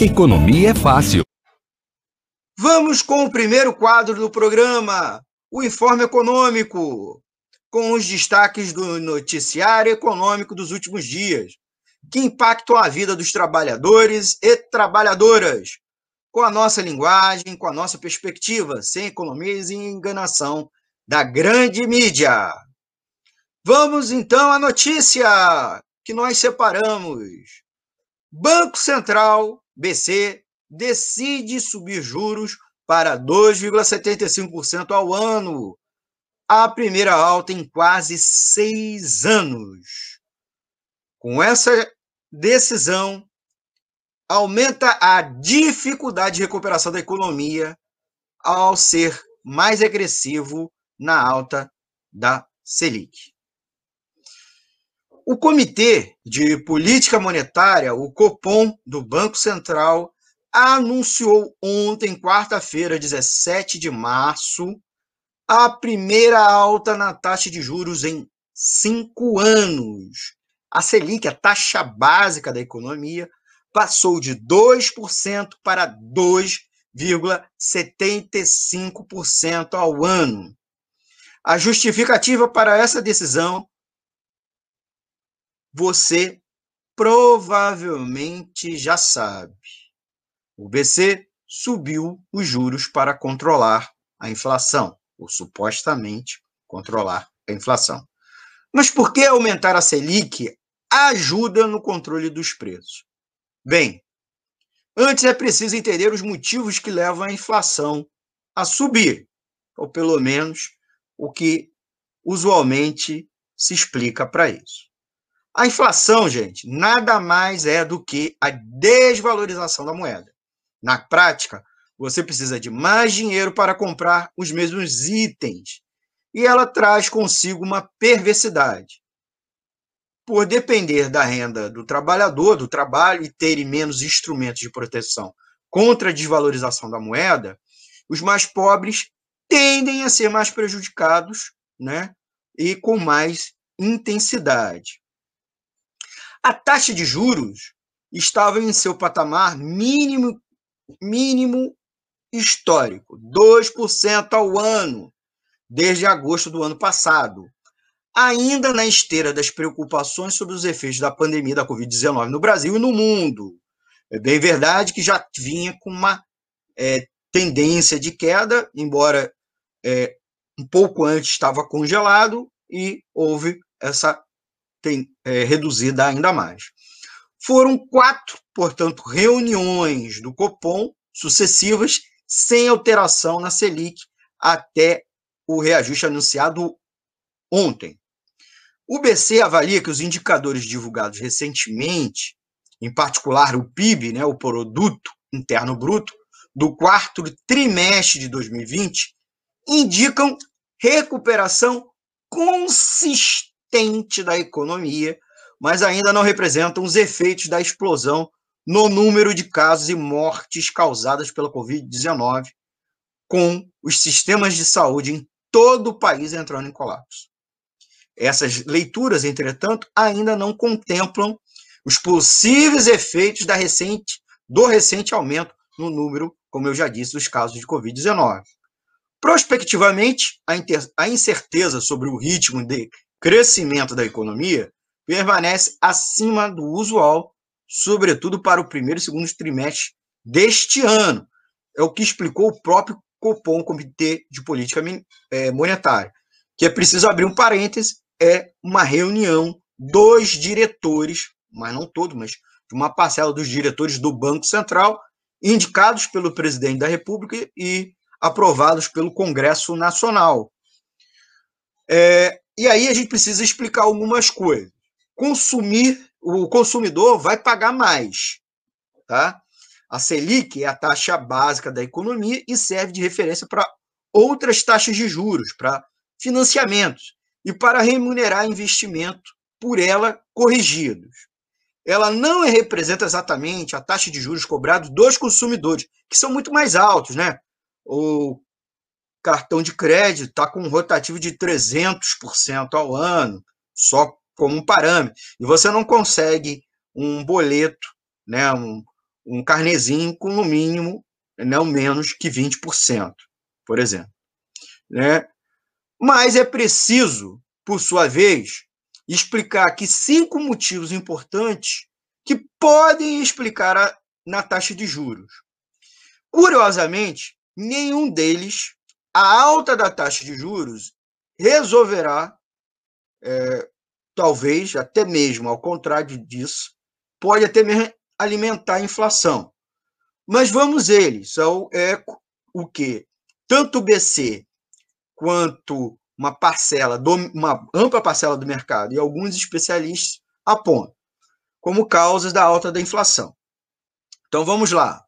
Economia é fácil. Vamos com o primeiro quadro do programa, o Informe Econômico, com os destaques do noticiário econômico dos últimos dias, que impactam a vida dos trabalhadores e trabalhadoras, com a nossa linguagem, com a nossa perspectiva, sem economias e enganação da grande mídia. Vamos então à notícia que nós separamos. Banco Central, BC, decide subir juros para 2,75% ao ano, a primeira alta em quase seis anos. Com essa decisão, aumenta a dificuldade de recuperação da economia ao ser mais agressivo na alta da Selic. O Comitê de Política Monetária, o Copom, do Banco Central, anunciou ontem, quarta-feira, 17 de março, a primeira alta na taxa de juros em cinco anos. A Selic, a taxa básica da economia, passou de 2% para 2,75% ao ano. A justificativa para essa decisão você provavelmente já sabe. O BC subiu os juros para controlar a inflação, ou supostamente controlar a inflação. Mas por que aumentar a Selic ajuda no controle dos preços? Bem, antes é preciso entender os motivos que levam a inflação a subir, ou pelo menos o que usualmente se explica para isso. A inflação, gente, nada mais é do que a desvalorização da moeda. Na prática, você precisa de mais dinheiro para comprar os mesmos itens. E ela traz consigo uma perversidade. Por depender da renda do trabalhador, do trabalho e terem menos instrumentos de proteção contra a desvalorização da moeda, os mais pobres tendem a ser mais prejudicados, né? E com mais intensidade. A taxa de juros estava em seu patamar mínimo, mínimo histórico, 2% ao ano, desde agosto do ano passado. Ainda na esteira das preocupações sobre os efeitos da pandemia da Covid-19 no Brasil e no mundo. É bem verdade que já vinha com uma é, tendência de queda, embora é, um pouco antes estava congelado, e houve essa tem, é, reduzida ainda mais. Foram quatro, portanto, reuniões do Copom sucessivas, sem alteração na Selic, até o reajuste anunciado ontem. O BC avalia que os indicadores divulgados recentemente, em particular o PIB, né, o Produto Interno Bruto, do quarto trimestre de 2020, indicam recuperação consistente da economia, mas ainda não representam os efeitos da explosão no número de casos e mortes causadas pela Covid-19, com os sistemas de saúde em todo o país entrando em colapso. Essas leituras, entretanto, ainda não contemplam os possíveis efeitos da recente, do recente aumento no número, como eu já disse, dos casos de Covid-19. Prospectivamente, a incerteza sobre o ritmo de crescimento da economia permanece acima do usual, sobretudo para o primeiro e segundo trimestre deste ano. É o que explicou o próprio Copom, Comitê de Política é, Monetária. Que é preciso abrir um parêntese, é uma reunião dos diretores, mas não todos, mas de uma parcela dos diretores do Banco Central, indicados pelo presidente da República e aprovados pelo Congresso Nacional. É, e aí a gente precisa explicar algumas coisas. Consumir, o consumidor vai pagar mais, tá? A Selic é a taxa básica da economia e serve de referência para outras taxas de juros, para financiamentos e para remunerar investimento por ela corrigidos. Ela não representa exatamente a taxa de juros cobrados dos consumidores, que são muito mais altos, né? O cartão de crédito está com um rotativo de 300% ao ano, só como um parâmetro. E você não consegue um boleto, né, um, um carnezinho com no mínimo não menos que 20%, por exemplo. Né? Mas é preciso, por sua vez, explicar aqui cinco motivos importantes que podem explicar a, na taxa de juros. Curiosamente, nenhum deles, a alta da taxa de juros, resolverá, é, talvez, até mesmo ao contrário disso, pode até mesmo alimentar a inflação. Mas vamos eles, são é, o que? Tanto o BC quanto uma parcela, do, uma ampla parcela do mercado e alguns especialistas apontam como causas da alta da inflação. Então vamos lá.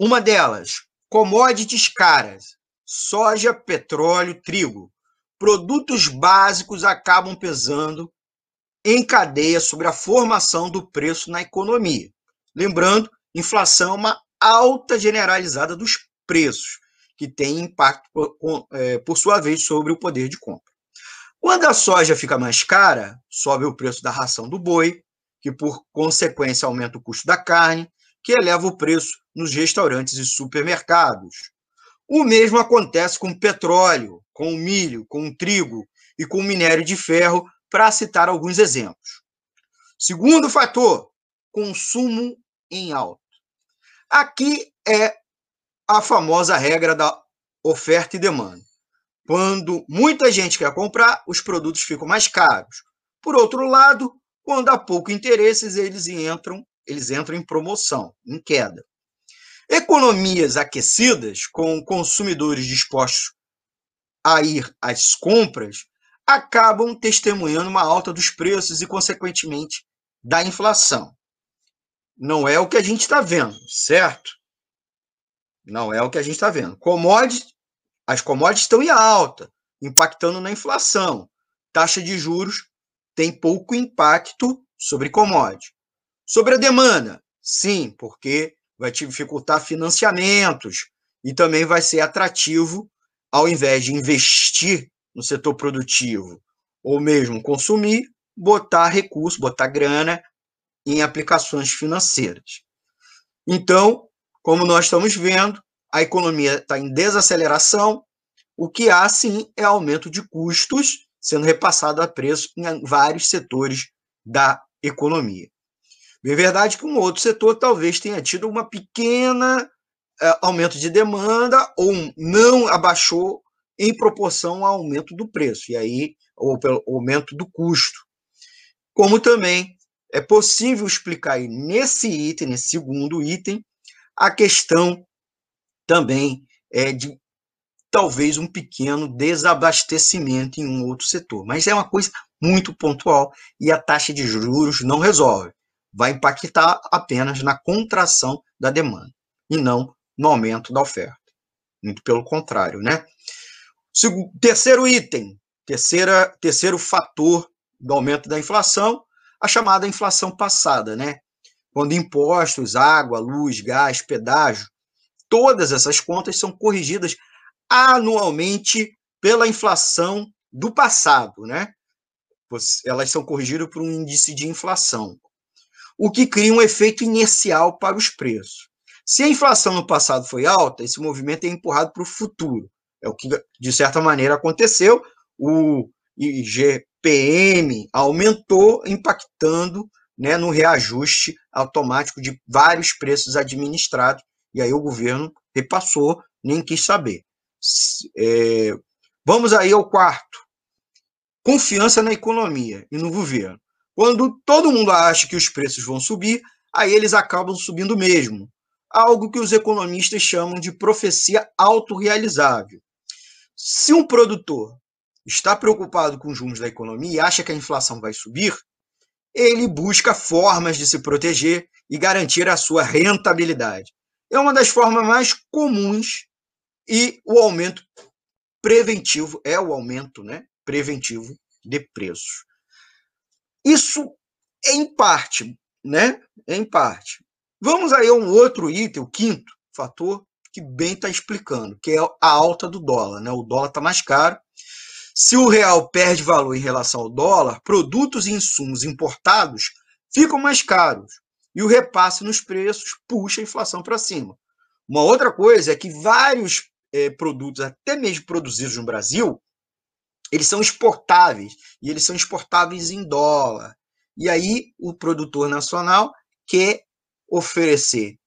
Uma delas, commodities caras, soja, petróleo, trigo. Produtos básicos acabam pesando em cadeia sobre a formação do preço na economia. Lembrando, inflação é uma alta generalizada dos preços, que tem impacto, por, é, por sua vez, sobre o poder de compra. Quando a soja fica mais cara, sobe o preço da ração do boi, que por consequência aumenta o custo da carne, que eleva o preço nos restaurantes e supermercados. O mesmo acontece com o petróleo, com o milho, com o trigo e com o minério de ferro, para citar alguns exemplos. Segundo fator, consumo em alta. Aqui é a famosa regra da oferta e demanda. Quando muita gente quer comprar, os produtos ficam mais caros. Por outro lado, quando há pouco interesse, eles entram, eles entram em promoção, em queda. Economias aquecidas, com consumidores dispostos a ir às compras, acabam testemunhando uma alta dos preços e, consequentemente, da inflação. Não é o que a gente está vendo, certo? Não é o que a gente está vendo. Commodities, as commodities estão em alta, impactando na inflação. Taxa de juros tem pouco impacto sobre commodities. Sobre a demanda, sim, porque vai dificultar financiamentos e também vai ser atrativo, ao invés de investir no setor produtivo ou mesmo consumir, botar recurso, botar grana em aplicações financeiras. Então, como nós estamos vendo, a economia está em desaceleração, o que há sim é aumento de custos sendo repassado a preço em vários setores da economia. É verdade que um outro setor talvez tenha tido uma pequena uh, aumento de demanda ou não abaixou em proporção ao aumento do preço, e aí, ou pelo aumento do custo. Como também é possível explicar aí nesse item, nesse segundo item, a questão também é de talvez um pequeno desabastecimento em um outro setor. Mas é uma coisa muito pontual e a taxa de juros não resolve. Vai impactar apenas na contração da demanda e não no aumento da oferta. Muito pelo contrário, né? Terceiro item, terceira, terceiro fator do aumento da inflação a chamada inflação passada, né? Quando impostos, água, luz, gás, pedágio, todas essas contas são corrigidas anualmente pela inflação do passado, né? Elas são corrigidas por um índice de inflação, o que cria um efeito inercial para os preços. Se a inflação no passado foi alta, esse movimento é empurrado para o futuro. É o que, de certa maneira, aconteceu. O IG, PM aumentou, impactando né, no reajuste automático de vários preços administrados, e aí o governo repassou, nem quis saber. É, vamos aí ao quarto. Confiança na economia e no governo. Quando todo mundo acha que os preços vão subir, aí eles acabam subindo mesmo. Algo que os economistas chamam de profecia autorrealizável. Se um produtor está preocupado com os rumos da economia e acha que a inflação vai subir, ele busca formas de se proteger e garantir a sua rentabilidade. É uma das formas mais comuns e o aumento preventivo é o aumento, né, preventivo de preços. Isso é em parte, né? É em parte. Vamos aí a um outro item, o quinto fator que bem está explicando, que é a alta do dólar, né? O dólar está mais caro se o real perde valor em relação ao dólar, produtos e insumos importados ficam mais caros e o repasse nos preços puxa a inflação para cima. Uma outra coisa é que vários é, produtos, até mesmo produzidos no Brasil, eles são exportáveis e eles são exportáveis em dólar. E aí o produtor nacional quer oferecer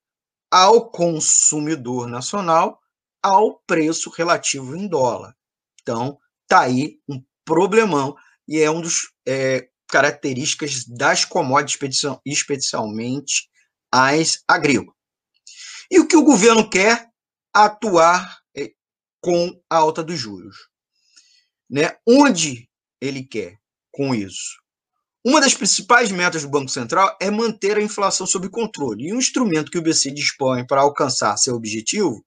ao consumidor nacional ao preço relativo em dólar. Então, tá aí um problemão e é um dos é, características das commodities, especialmente as agrícolas. E o que o governo quer? Atuar é, com a alta dos juros. Né? Onde ele quer com isso? Uma das principais metas do Banco Central é manter a inflação sob controle. E um instrumento que o BC dispõe para alcançar seu objetivo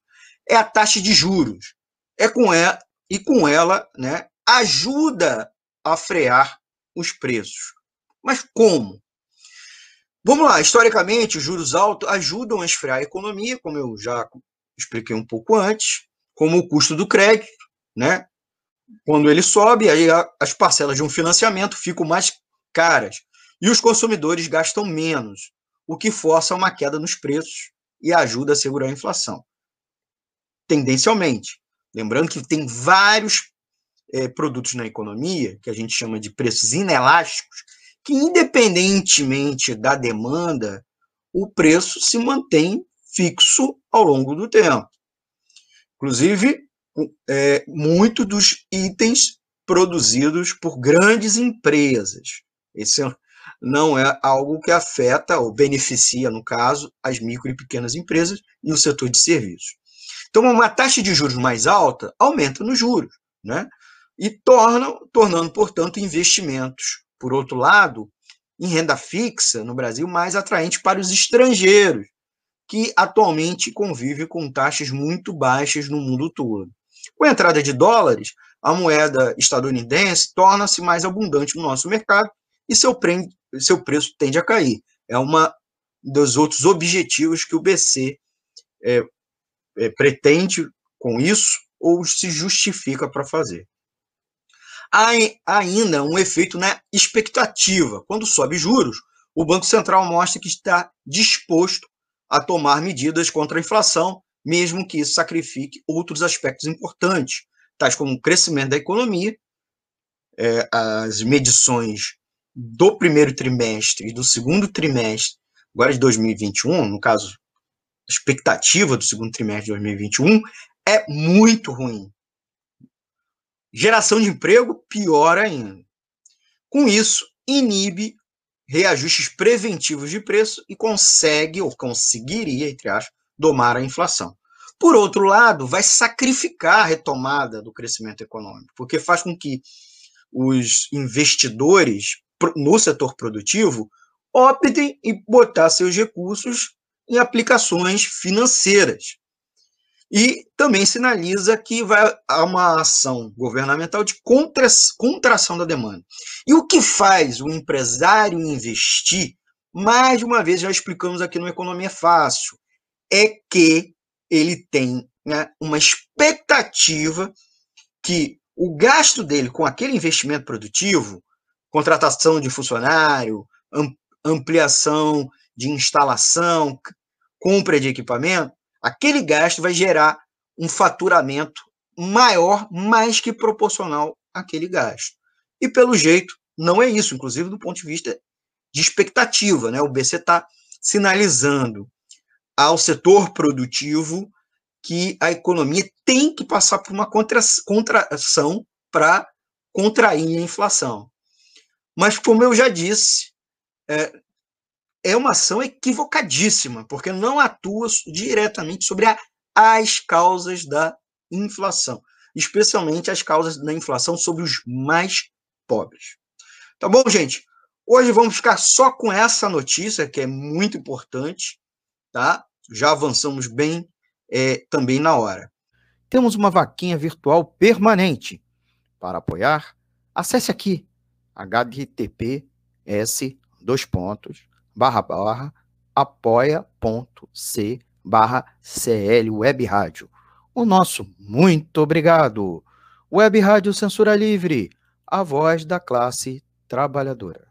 é a taxa de juros. É com ela, e com ela, né, ajuda a frear os preços. Mas como? Vamos lá, historicamente, os juros altos ajudam a esfriar a economia, como eu já expliquei um pouco antes, como o custo do crédito, né? Quando ele sobe, aí as parcelas de um financiamento ficam mais caras e os consumidores gastam menos, o que força uma queda nos preços e ajuda a segurar a inflação. Tendencialmente, lembrando que tem vários é, produtos na economia, que a gente chama de preços inelásticos, que independentemente da demanda, o preço se mantém fixo ao longo do tempo. Inclusive, é, muito dos itens produzidos por grandes empresas. Esse não é algo que afeta ou beneficia, no caso, as micro e pequenas empresas e o setor de serviços. Então, uma taxa de juros mais alta aumenta nos juros, né? e tornam, tornando, portanto, investimentos, por outro lado, em renda fixa no Brasil mais atraente para os estrangeiros, que atualmente convivem com taxas muito baixas no mundo todo. Com a entrada de dólares, a moeda estadunidense torna-se mais abundante no nosso mercado e seu, pre seu preço tende a cair. É uma dos outros objetivos que o BC é, é, pretende com isso ou se justifica para fazer há ainda um efeito na expectativa. Quando sobe juros, o Banco Central mostra que está disposto a tomar medidas contra a inflação, mesmo que isso sacrifique outros aspectos importantes, tais como o crescimento da economia, é, as medições do primeiro trimestre e do segundo trimestre, agora de 2021, no caso, a expectativa do segundo trimestre de 2021 é muito ruim. Geração de emprego, pior ainda. Com isso, inibe reajustes preventivos de preço e consegue, ou conseguiria, entre aspas, domar a inflação. Por outro lado, vai sacrificar a retomada do crescimento econômico, porque faz com que os investidores no setor produtivo optem em botar seus recursos em aplicações financeiras, e também sinaliza que vai há uma ação governamental de contra, contração da demanda. E o que faz o empresário investir, mais uma vez já explicamos aqui no Economia Fácil, é que ele tem né, uma expectativa que o gasto dele com aquele investimento produtivo, contratação de funcionário, ampliação de instalação, compra de equipamento, aquele gasto vai gerar um faturamento maior, mais que proporcional àquele gasto. E pelo jeito, não é isso, inclusive do ponto de vista de expectativa. Né? O BC está sinalizando ao setor produtivo que a economia tem que passar por uma contração para contrair a inflação. Mas, como eu já disse, é, é uma ação equivocadíssima, porque não atua diretamente sobre a, as causas da inflação, especialmente as causas da inflação sobre os mais pobres. Tá bom, gente? Hoje vamos ficar só com essa notícia, que é muito importante, tá? Já avançamos bem é, também na hora. Temos uma vaquinha virtual permanente. Para apoiar, acesse aqui https dois pontos barra barra apoia.c barra CL Web Rádio. O nosso muito obrigado. Web Rádio Censura Livre, a voz da classe trabalhadora.